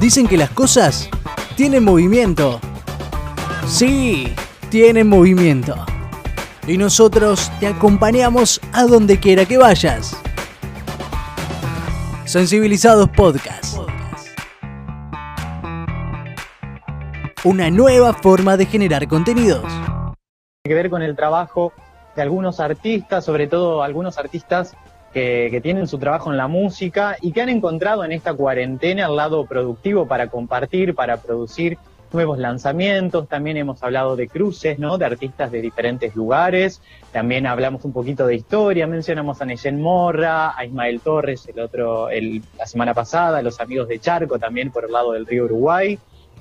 Dicen que las cosas tienen movimiento. Sí, tienen movimiento. Y nosotros te acompañamos a donde quiera que vayas. Sensibilizados Podcast. Una nueva forma de generar contenidos. Tiene que ver con el trabajo de algunos artistas, sobre todo algunos artistas que, tienen su trabajo en la música y que han encontrado en esta cuarentena el lado productivo para compartir, para producir nuevos lanzamientos. También hemos hablado de cruces, ¿no? De artistas de diferentes lugares. También hablamos un poquito de historia. Mencionamos a Neyen Morra, a Ismael Torres, el otro, la semana pasada, los amigos de Charco también por el lado del río Uruguay.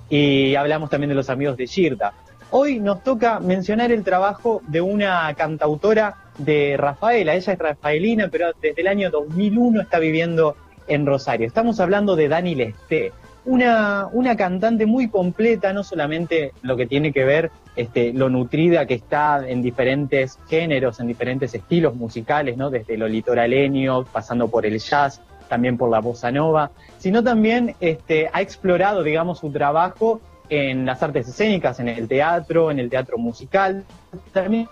Y hablamos también de los amigos de Girta. Hoy nos toca mencionar el trabajo de una cantautora de Rafaela. Ella es rafaelina, pero desde el año 2001 está viviendo en Rosario. Estamos hablando de Dani Lesté, una, una cantante muy completa, no solamente lo que tiene que ver este, lo nutrida que está en diferentes géneros, en diferentes estilos musicales, ¿no? desde lo litoraleño, pasando por el jazz, también por la bossa nova, sino también este, ha explorado, digamos, su trabajo en las artes escénicas, en el teatro, en el teatro musical, también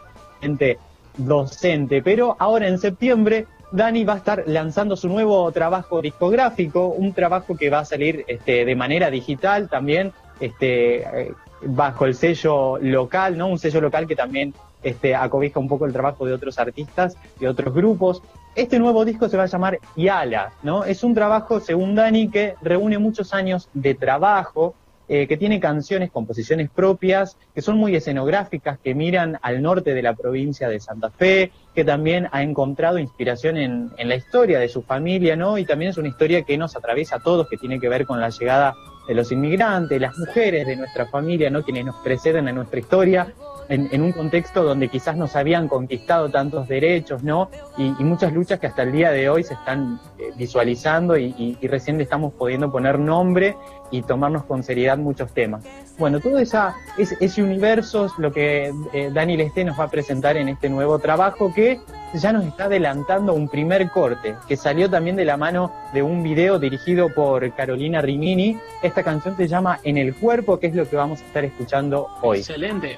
docente, pero ahora en septiembre Dani va a estar lanzando su nuevo trabajo discográfico, un trabajo que va a salir este, de manera digital también, este, eh, bajo el sello local, ¿no? Un sello local que también este, acobija un poco el trabajo de otros artistas, de otros grupos. Este nuevo disco se va a llamar Yala, ¿no? Es un trabajo, según Dani, que reúne muchos años de trabajo, eh, que tiene canciones, composiciones propias, que son muy escenográficas, que miran al norte de la provincia de Santa Fe, que también ha encontrado inspiración en, en, la historia de su familia, ¿no? Y también es una historia que nos atraviesa a todos, que tiene que ver con la llegada de los inmigrantes, las mujeres de nuestra familia, ¿no? Quienes nos preceden en nuestra historia, en, un contexto donde quizás nos habían conquistado tantos derechos, ¿no? Y, muchas luchas que hasta el día de hoy se están eh, visualizando y, recién estamos pudiendo poner nombre y tomarnos con seriedad muchos temas. Bueno, todo esa, ese, ese universo es lo que eh, Dani Lesté nos va a presentar en este nuevo trabajo que ya nos está adelantando un primer corte, que salió también de la mano de un video dirigido por Carolina Rimini. Esta canción se llama En el cuerpo, que es lo que vamos a estar escuchando hoy. Excelente.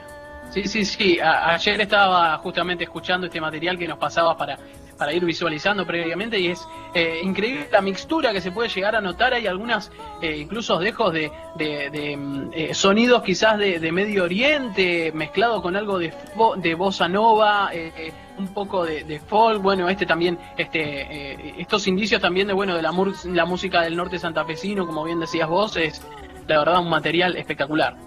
Sí, sí, sí. Ayer estaba justamente escuchando este material que nos pasaba para, para ir visualizando previamente y es eh, increíble la mixtura que se puede llegar a notar. Hay algunas, eh, incluso dejos de, de, de eh, sonidos quizás de, de, Medio Oriente mezclado con algo de, de bossa nova, eh, un poco de, folk. Bueno, este también, este, estos indicios también de bueno de la, la música del norte santafesino, como bien decías vos, es la verdad un material espectacular.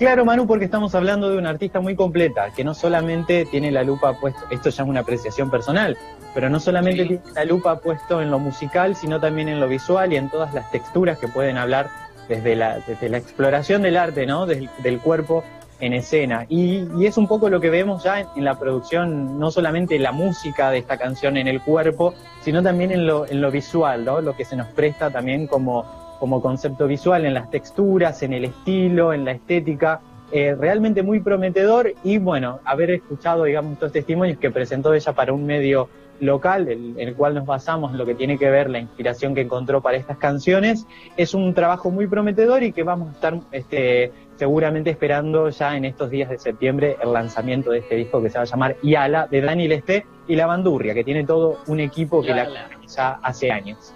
Claro, Manu, porque estamos hablando de una artista muy completa, que no solamente tiene la lupa puesto, esto ya es una apreciación personal, pero no solamente sí. tiene la lupa puesto en lo musical, sino también en lo visual y en todas las texturas que pueden hablar desde la, desde la exploración del arte, ¿no? Del, del cuerpo en escena. Y, y, es un poco lo que vemos ya en, en, la producción, no solamente la música de esta canción en el cuerpo, sino también en lo, en lo visual, ¿no? Lo que se nos presta también como como concepto visual, en las texturas, en el estilo, en la estética, eh, realmente muy prometedor y bueno, haber escuchado, digamos, estos testimonios que presentó ella para un medio local, el, en el cual nos basamos en lo que tiene que ver la inspiración que encontró para estas canciones, es un trabajo muy prometedor y que vamos a estar este, seguramente esperando ya en estos días de septiembre el lanzamiento de este disco que se va a llamar Yala, de Daniel Esté y La Bandurria, que tiene todo un equipo que Yala. la ya hace años.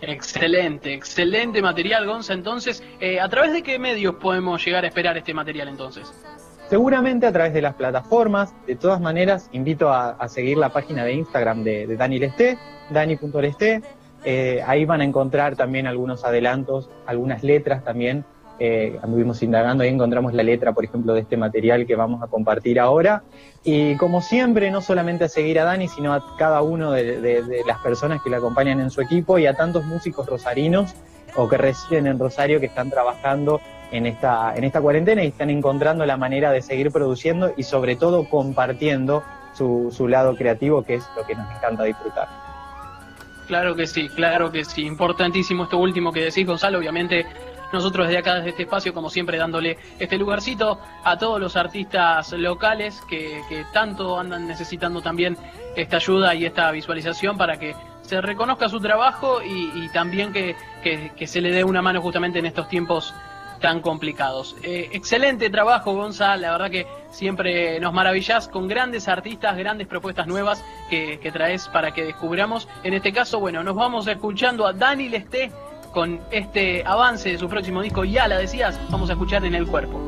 Excelente, excelente material, Gonza. Entonces, eh, ¿a través de qué medios podemos llegar a esperar este material entonces? Seguramente a través de las plataformas. De todas maneras, invito a, seguir la página de Instagram de, de Dani Lesté, dani.lesté. Eh, ahí van a encontrar también algunos adelantos, algunas letras también. Eh, anduvimos indagando y encontramos la letra, por ejemplo, de este material que vamos a compartir ahora. Y como siempre, no solamente a seguir a Dani, sino a cada uno de, las personas que le acompañan en su equipo y a tantos músicos rosarinos o que residen en Rosario que están trabajando en esta, en esta cuarentena y están encontrando la manera de seguir produciendo y sobre todo compartiendo su lado creativo, que es lo que nos encanta disfrutar. Claro que sí, claro que sí. Importantísimo esto último que decís, Gonzalo. Obviamente nosotros desde acá, desde este espacio, como siempre, dándole este lugarcito a todos los artistas locales que, tanto andan necesitando también esta ayuda y esta visualización para que se reconozca su trabajo y, también que, se le dé una mano justamente en estos tiempos tan complicados. Eh, excelente trabajo, Gonza, la verdad que siempre nos maravillas con grandes artistas, grandes propuestas nuevas que, traes para que descubramos. En este caso, bueno, nos vamos escuchando a Dani Lesté con este avance de su próximo disco, ya la decías, vamos a escuchar en el cuerpo.